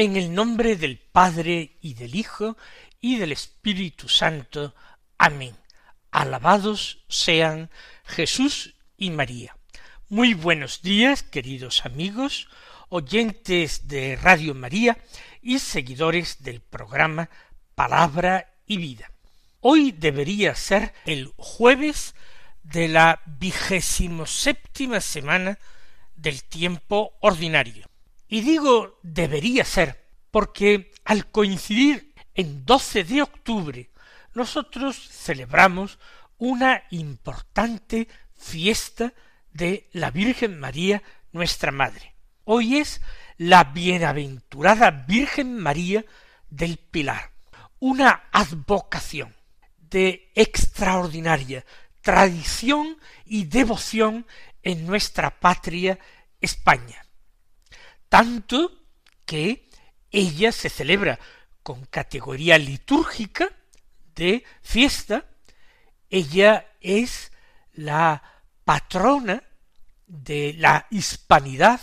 En el nombre del Padre y del Hijo y del Espíritu Santo. Amén. Alabados sean Jesús y María. Muy buenos días, queridos amigos, oyentes de Radio María y seguidores del programa Palabra y Vida. Hoy debería ser el jueves de la vigésimo séptima semana del tiempo ordinario. Y digo debería ser porque al coincidir en 12 de octubre nosotros celebramos una importante fiesta de la Virgen María, nuestra Madre. Hoy es la bienaventurada Virgen María del Pilar, una advocación de extraordinaria tradición y devoción en nuestra patria España tanto que ella se celebra con categoría litúrgica de fiesta, ella es la patrona de la hispanidad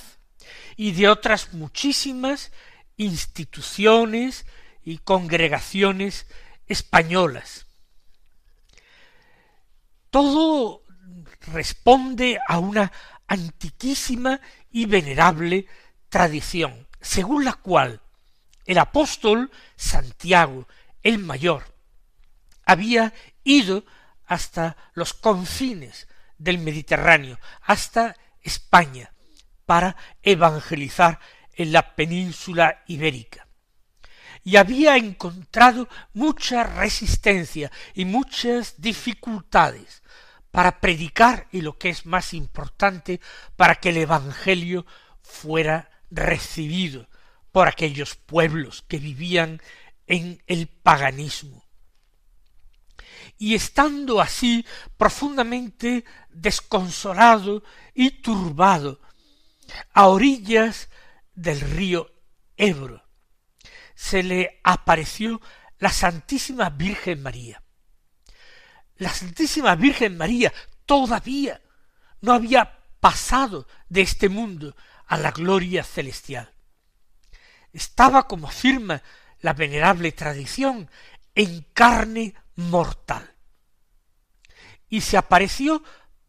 y de otras muchísimas instituciones y congregaciones españolas. Todo responde a una antiquísima y venerable tradición según la cual el apóstol Santiago el mayor había ido hasta los confines del Mediterráneo, hasta España, para evangelizar en la península ibérica. Y había encontrado mucha resistencia y muchas dificultades para predicar y lo que es más importante, para que el Evangelio fuera recibido por aquellos pueblos que vivían en el paganismo. Y estando así profundamente desconsolado y turbado a orillas del río Ebro, se le apareció la Santísima Virgen María. La Santísima Virgen María todavía no había pasado de este mundo, a la gloria celestial. Estaba, como afirma la venerable tradición, en carne mortal. Y se apareció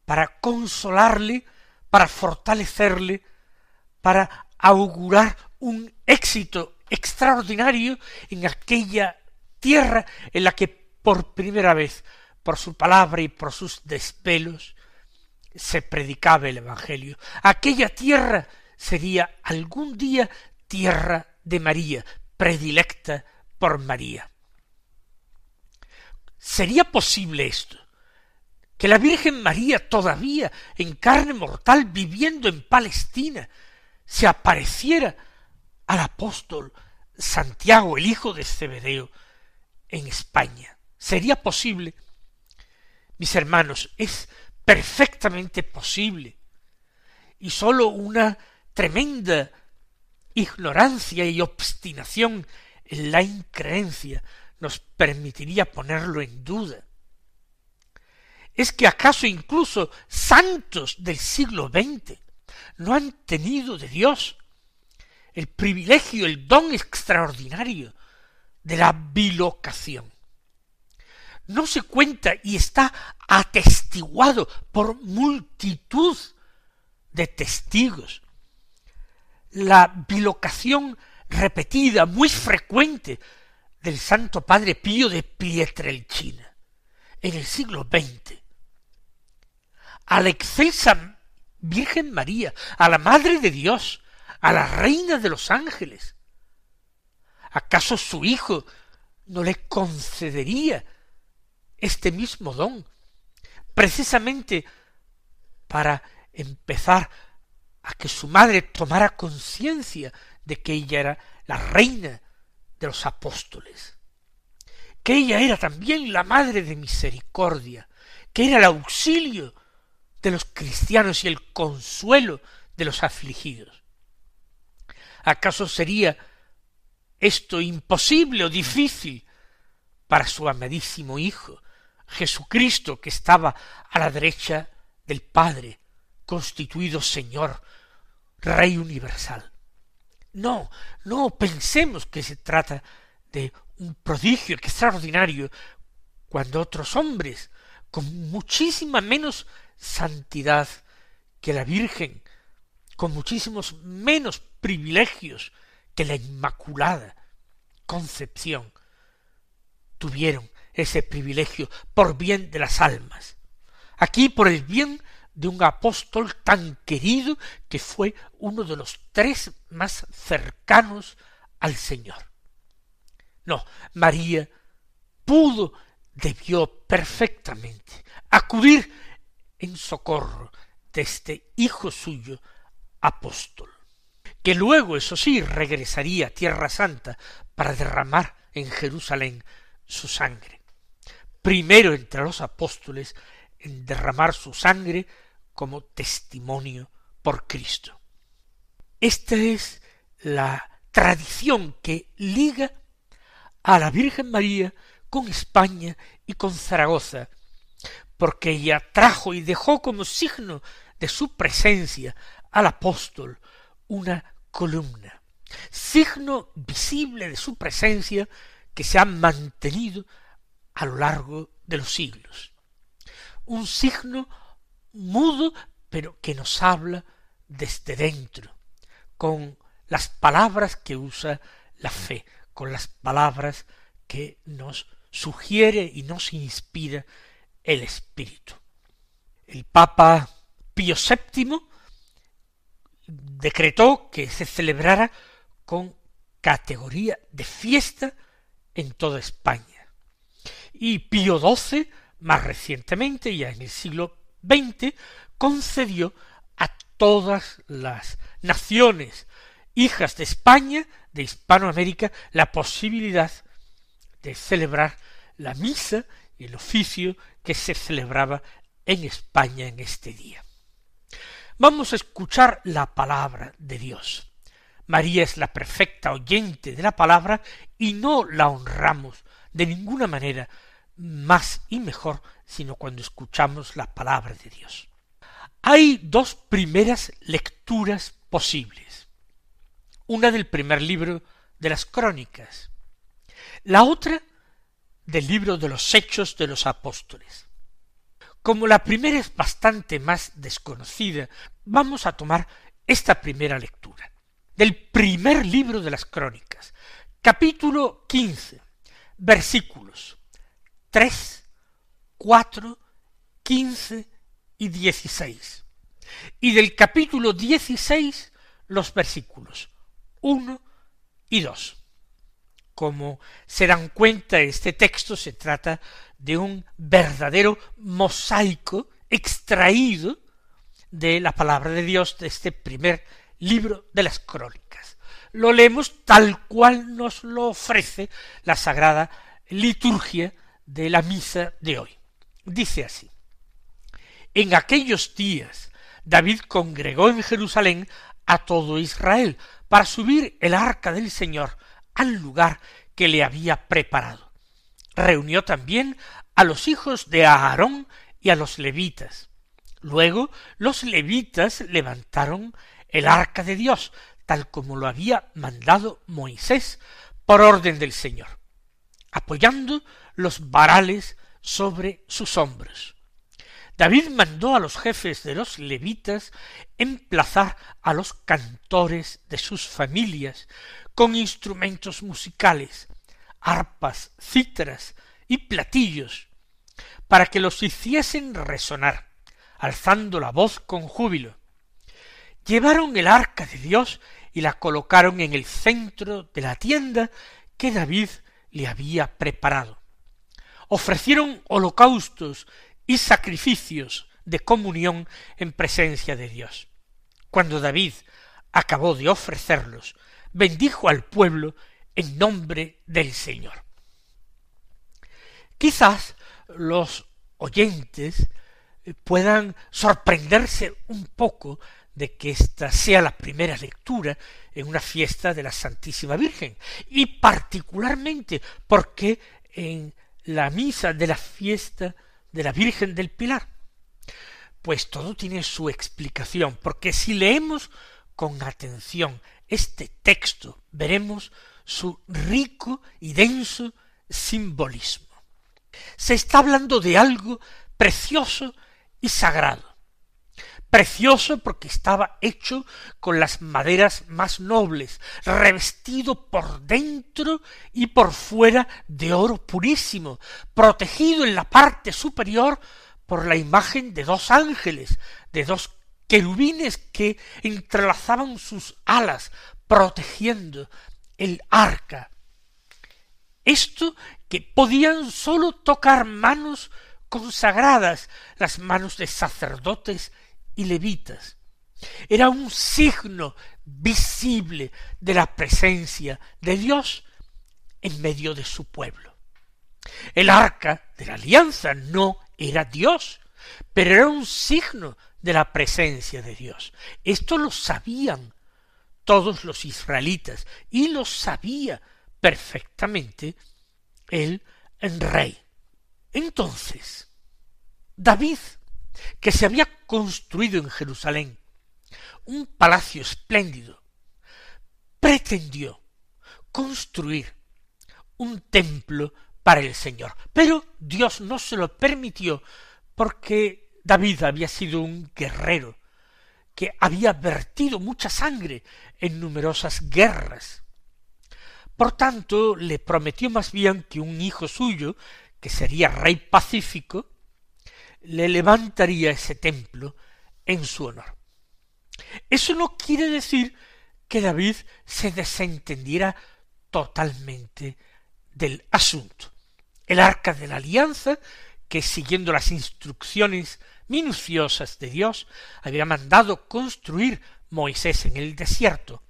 para consolarle, para fortalecerle, para augurar un éxito extraordinario en aquella tierra en la que por primera vez, por su palabra y por sus despelos, se predicaba el Evangelio. Aquella tierra sería algún día tierra de María, predilecta por María. ¿Sería posible esto? Que la Virgen María todavía en carne mortal viviendo en Palestina se apareciera al apóstol Santiago, el hijo de Zebedeo, en España. ¿Sería posible? Mis hermanos, es perfectamente posible. Y sólo una tremenda ignorancia y obstinación en la increencia nos permitiría ponerlo en duda. ¿Es que acaso incluso santos del siglo XX no han tenido de Dios el privilegio, el don extraordinario de la bilocación? No se cuenta y está atestiguado por multitud de testigos la bilocación repetida, muy frecuente, del Santo Padre Pío de Pietrelcina en el siglo XX. A la excelsa Virgen María, a la Madre de Dios, a la Reina de los ángeles. ¿Acaso su Hijo no le concedería este mismo don, precisamente para empezar a que su madre tomara conciencia de que ella era la reina de los apóstoles, que ella era también la madre de misericordia, que era el auxilio de los cristianos y el consuelo de los afligidos. ¿Acaso sería esto imposible o difícil para su amadísimo Hijo, Jesucristo que estaba a la derecha del Padre, constituido Señor, Rey universal. No, no pensemos que se trata de un prodigio extraordinario cuando otros hombres con muchísima menos santidad que la Virgen, con muchísimos menos privilegios que la Inmaculada Concepción, tuvieron ese privilegio por bien de las almas. Aquí por el bien de un apóstol tan querido que fue uno de los tres más cercanos al Señor. No, María pudo, debió perfectamente acudir en socorro de este hijo suyo apóstol, que luego, eso sí, regresaría a Tierra Santa para derramar en Jerusalén su sangre. Primero entre los apóstoles en derramar su sangre como testimonio por Cristo. Esta es la tradición que liga a la Virgen María con España y con Zaragoza, porque ella trajo y dejó como signo de su presencia al apóstol una columna, signo visible de su presencia que se ha mantenido a lo largo de los siglos. Un signo mudo, pero que nos habla desde dentro, con las palabras que usa la fe, con las palabras que nos sugiere y nos inspira el Espíritu. El Papa Pío VII decretó que se celebrara con categoría de fiesta en toda España. Y Pío XII, más recientemente, ya en el siglo XX, concedió a todas las naciones hijas de España, de Hispanoamérica, la posibilidad de celebrar la misa y el oficio que se celebraba en España en este día. Vamos a escuchar la palabra de Dios. María es la perfecta oyente de la palabra y no la honramos de ninguna manera más y mejor sino cuando escuchamos la palabra de Dios. Hay dos primeras lecturas posibles. Una del primer libro de las crónicas, la otra del libro de los hechos de los apóstoles. Como la primera es bastante más desconocida, vamos a tomar esta primera lectura del primer libro de las crónicas, capítulo quince, versículos tres, cuatro, quince y dieciséis, y del capítulo dieciséis los versículos uno y dos. Como se dan cuenta, este texto se trata de un verdadero mosaico extraído de la palabra de Dios de este primer libro de las crónicas. Lo leemos tal cual nos lo ofrece la sagrada liturgia de la misa de hoy. Dice así. En aquellos días David congregó en Jerusalén a todo Israel para subir el arca del Señor al lugar que le había preparado. Reunió también a los hijos de Aarón y a los levitas. Luego los levitas levantaron el arca de Dios, tal como lo había mandado Moisés por orden del Señor, apoyando los varales sobre sus hombros. David mandó a los jefes de los levitas emplazar a los cantores de sus familias con instrumentos musicales, arpas, cítaras y platillos, para que los hiciesen resonar, alzando la voz con júbilo, llevaron el arca de Dios y la colocaron en el centro de la tienda que David le había preparado. Ofrecieron holocaustos y sacrificios de comunión en presencia de Dios. Cuando David acabó de ofrecerlos, bendijo al pueblo en nombre del Señor. Quizás los oyentes puedan sorprenderse un poco de que esta sea la primera lectura en una fiesta de la Santísima Virgen, y particularmente porque en la misa de la fiesta de la Virgen del Pilar. Pues todo tiene su explicación, porque si leemos con atención este texto, veremos su rico y denso simbolismo. Se está hablando de algo precioso y sagrado. Precioso porque estaba hecho con las maderas más nobles, revestido por dentro y por fuera de oro purísimo, protegido en la parte superior por la imagen de dos ángeles, de dos querubines que entrelazaban sus alas, protegiendo el arca. Esto que podían sólo tocar manos consagradas, las manos de sacerdotes y levitas. Era un signo visible de la presencia de Dios en medio de su pueblo. El arca de la alianza no era Dios, pero era un signo de la presencia de Dios. Esto lo sabían todos los israelitas y lo sabía perfectamente el rey. Entonces, David, que se había construido en Jerusalén un palacio espléndido, pretendió construir un templo para el Señor. Pero Dios no se lo permitió porque David había sido un guerrero que había vertido mucha sangre en numerosas guerras. Por tanto, le prometió más bien que un hijo suyo, que sería rey pacífico, le levantaría ese templo en su honor. Eso no quiere decir que David se desentendiera totalmente del asunto. El arca de la alianza, que siguiendo las instrucciones minuciosas de Dios, había mandado construir Moisés en el desierto,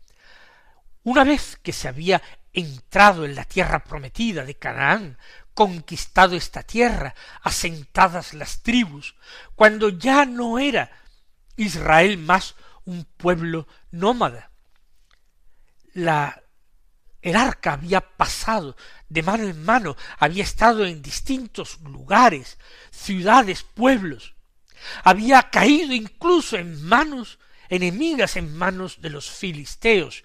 una vez que se había entrado en la tierra prometida de Canaán, conquistado esta tierra, asentadas las tribus, cuando ya no era Israel más un pueblo nómada. La el arca había pasado de mano en mano, había estado en distintos lugares, ciudades, pueblos, había caído incluso en manos enemigas, en manos de los filisteos,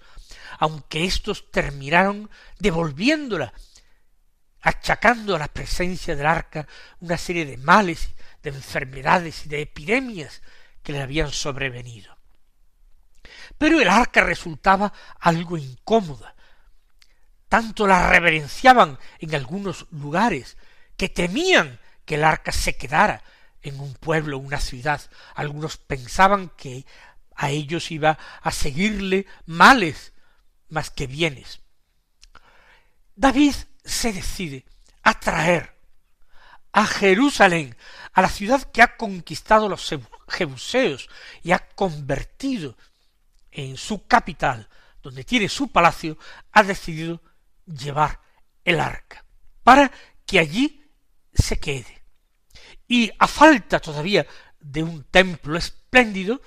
aunque éstos terminaron devolviéndola, achacando a la presencia del arca una serie de males, de enfermedades y de epidemias que le habían sobrevenido. Pero el arca resultaba algo incómoda, tanto la reverenciaban en algunos lugares, que temían que el arca se quedara en un pueblo, una ciudad. Algunos pensaban que a ellos iba a seguirle males más que bienes. David se decide a traer a Jerusalén, a la ciudad que ha conquistado los jebuseos y ha convertido en su capital, donde tiene su palacio, ha decidido llevar el arca, para que allí se quede. Y a falta todavía de un templo espléndido,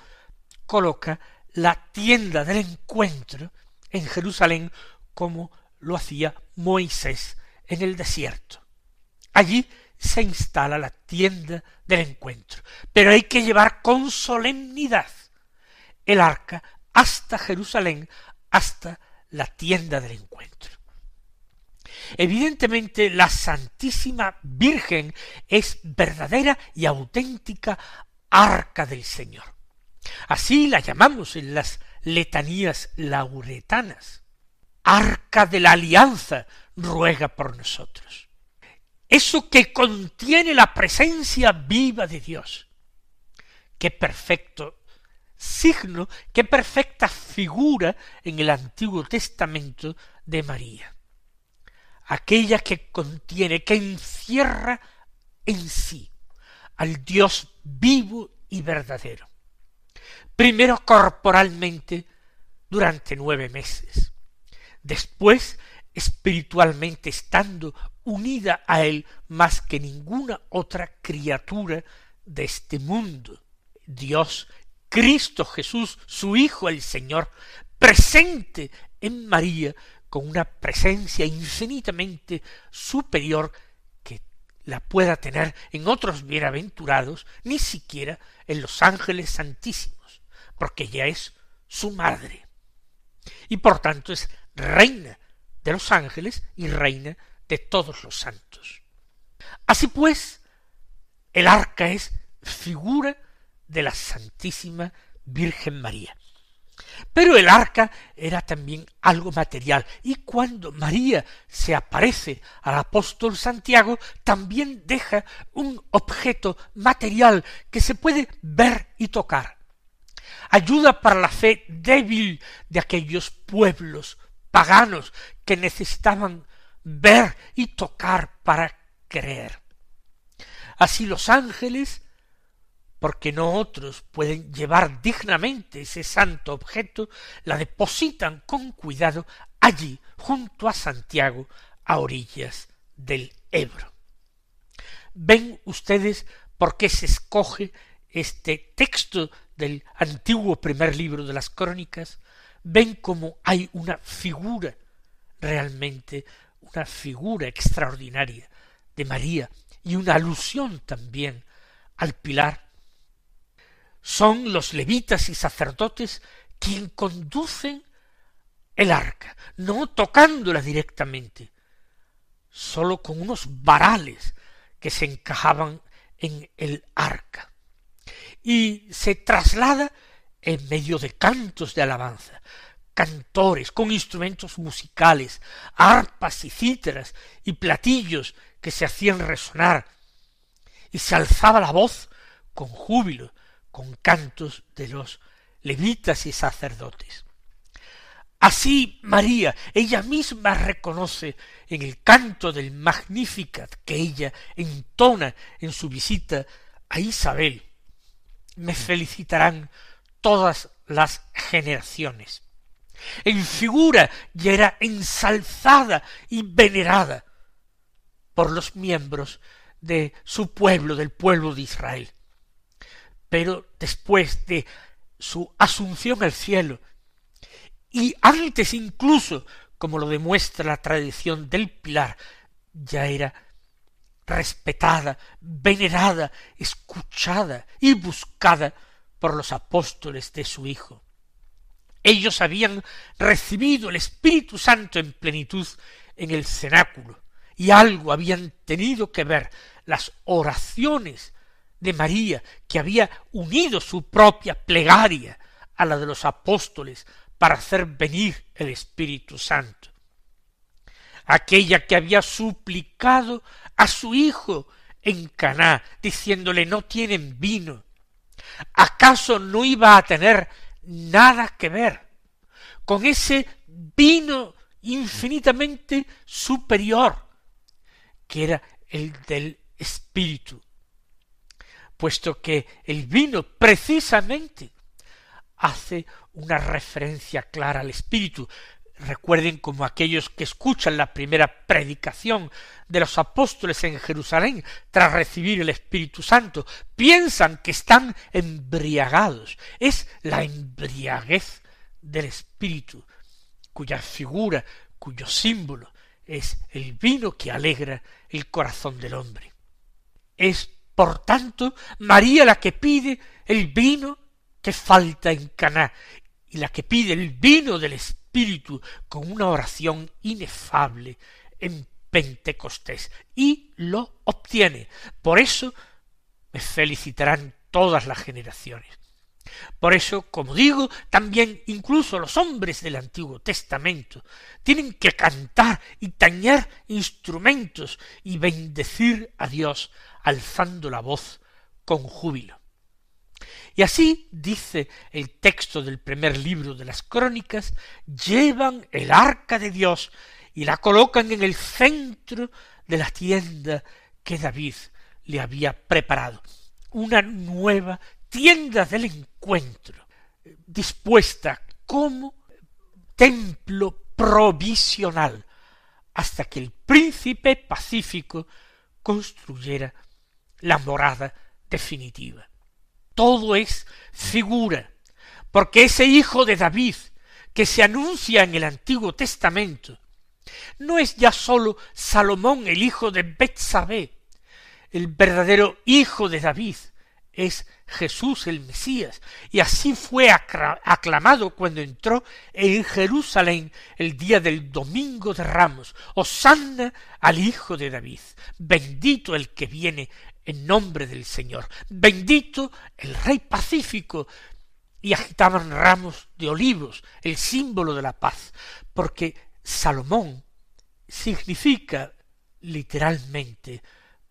coloca la tienda del encuentro en Jerusalén como lo hacía Moisés en el desierto. Allí se instala la tienda del encuentro, pero hay que llevar con solemnidad el arca hasta Jerusalén, hasta la tienda del encuentro. Evidentemente la Santísima Virgen es verdadera y auténtica arca del Señor. Así la llamamos en las letanías lauretanas. Arca de la alianza ruega por nosotros. Eso que contiene la presencia viva de Dios. Qué perfecto signo que perfecta figura en el Antiguo Testamento de María. Aquella que contiene, que encierra en sí al Dios vivo y verdadero. Primero corporalmente durante nueve meses. Después espiritualmente estando unida a Él más que ninguna otra criatura de este mundo. Dios, Cristo Jesús, su Hijo el Señor, presente en María con una presencia infinitamente superior que la pueda tener en otros bienaventurados, ni siquiera en los ángeles santísimos, porque ella es su madre. Y por tanto es reina de los ángeles y reina de todos los santos. Así pues, el arca es figura de la Santísima Virgen María. Pero el arca era también algo material, y cuando María se aparece al apóstol Santiago, también deja un objeto material que se puede ver y tocar. Ayuda para la fe débil de aquellos pueblos paganos que necesitaban ver y tocar para creer. Así los ángeles, porque no otros pueden llevar dignamente ese santo objeto, la depositan con cuidado allí, junto a Santiago, a orillas del Ebro. Ven ustedes por qué se escoge este texto del antiguo primer libro de las crónicas, ven cómo hay una figura realmente una figura extraordinaria de María y una alusión también al pilar. Son los levitas y sacerdotes quien conducen el arca, no tocándola directamente, sólo con unos varales que se encajaban en el arca. Y se traslada en medio de cantos de alabanza, cantores con instrumentos musicales, arpas y cítaras y platillos que se hacían resonar, y se alzaba la voz con júbilo, con cantos de los levitas y sacerdotes. Así María, ella misma reconoce en el canto del Magnificat que ella entona en su visita a Isabel, me felicitarán todas las generaciones en figura y era ensalzada y venerada por los miembros de su pueblo, del pueblo de Israel. Pero después de su asunción al cielo, y antes incluso, como lo demuestra la tradición del pilar, ya era respetada, venerada, escuchada y buscada por los apóstoles de su Hijo. Ellos habían recibido el Espíritu Santo en plenitud en el cenáculo, y algo habían tenido que ver las oraciones de María, que había unido su propia plegaria a la de los apóstoles para hacer venir el Espíritu Santo. Aquella que había suplicado a su hijo en Caná, diciéndole no tienen vino. ¿Acaso no iba a tener nada que ver con ese vino infinitamente superior que era el del espíritu, puesto que el vino precisamente hace una referencia clara al espíritu, Recuerden como aquellos que escuchan la primera predicación de los apóstoles en Jerusalén tras recibir el Espíritu Santo, piensan que están embriagados. Es la embriaguez del Espíritu, cuya figura, cuyo símbolo es el vino que alegra el corazón del hombre. Es, por tanto, María la que pide el vino que falta en Caná y la que pide el vino del Espíritu Espíritu con una oración inefable en Pentecostés y lo obtiene. Por eso me felicitarán todas las generaciones. Por eso, como digo, también incluso los hombres del Antiguo Testamento tienen que cantar y tañer instrumentos y bendecir a Dios alzando la voz con júbilo. Y así, dice el texto del primer libro de las crónicas, llevan el arca de Dios y la colocan en el centro de la tienda que David le había preparado. Una nueva tienda del encuentro, dispuesta como templo provisional hasta que el príncipe pacífico construyera la morada definitiva. Todo es figura, porque ese hijo de David que se anuncia en el Antiguo Testamento no es ya sólo Salomón el hijo de Betsabé, el verdadero hijo de David, es Jesús el Mesías, y así fue aclamado cuando entró en Jerusalén el día del domingo de Ramos, Osanna al Hijo de David, bendito el que viene en nombre del Señor, bendito el Rey pacífico, y agitaban ramos de olivos, el símbolo de la paz, porque Salomón significa literalmente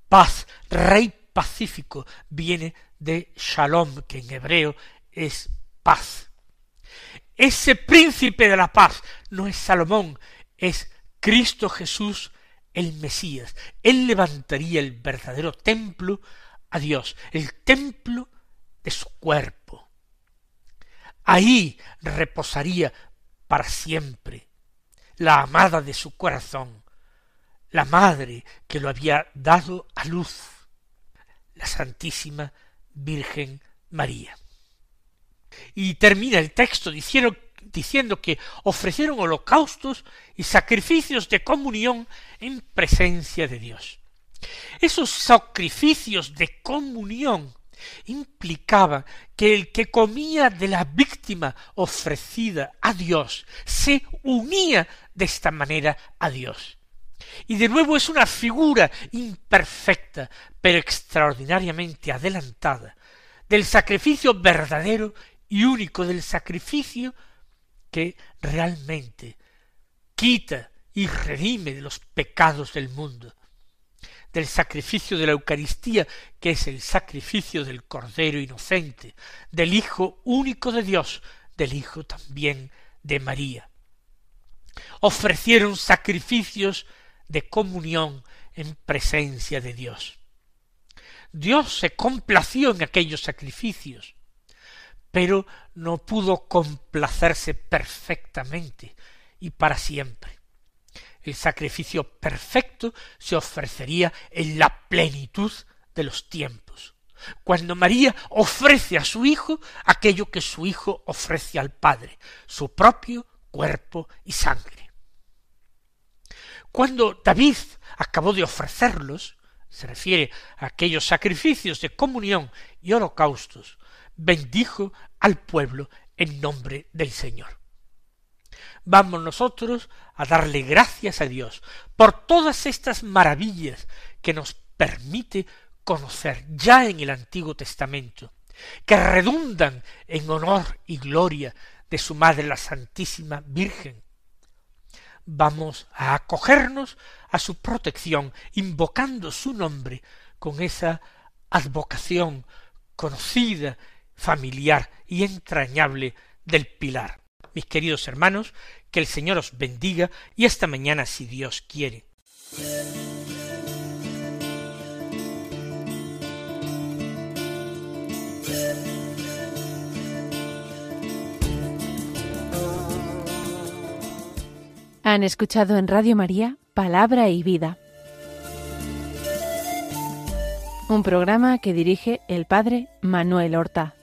paz, rey pacífico, viene de shalom, que en hebreo es paz. Ese príncipe de la paz no es Salomón, es Cristo Jesús el Mesías. Él levantaría el verdadero templo a Dios, el templo de su cuerpo. Ahí reposaría para siempre la amada de su corazón, la madre que lo había dado a luz, la Santísima Virgen María. Y termina el texto diciendo, diciendo que ofrecieron holocaustos y sacrificios de comunión en presencia de Dios. Esos sacrificios de comunión implicaban que el que comía de la víctima ofrecida a Dios se unía de esta manera a Dios. Y de nuevo es una figura imperfecta, pero extraordinariamente adelantada, del sacrificio verdadero y único, del sacrificio que realmente quita y redime de los pecados del mundo, del sacrificio de la Eucaristía, que es el sacrificio del Cordero inocente, del Hijo único de Dios, del Hijo también de María. Ofrecieron sacrificios de comunión en presencia de Dios. Dios se complació en aquellos sacrificios, pero no pudo complacerse perfectamente y para siempre. El sacrificio perfecto se ofrecería en la plenitud de los tiempos, cuando María ofrece a su Hijo aquello que su Hijo ofrece al Padre, su propio cuerpo y sangre. Cuando David acabó de ofrecerlos, se refiere a aquellos sacrificios de comunión y holocaustos, bendijo al pueblo en nombre del Señor. Vamos nosotros a darle gracias a Dios por todas estas maravillas que nos permite conocer ya en el Antiguo Testamento, que redundan en honor y gloria de su Madre la Santísima Virgen, vamos a acogernos a su protección, invocando su nombre con esa advocación conocida, familiar y entrañable del pilar. Mis queridos hermanos, que el Señor os bendiga y esta mañana si Dios quiere. Han escuchado en Radio María Palabra y Vida, un programa que dirige el Padre Manuel Horta.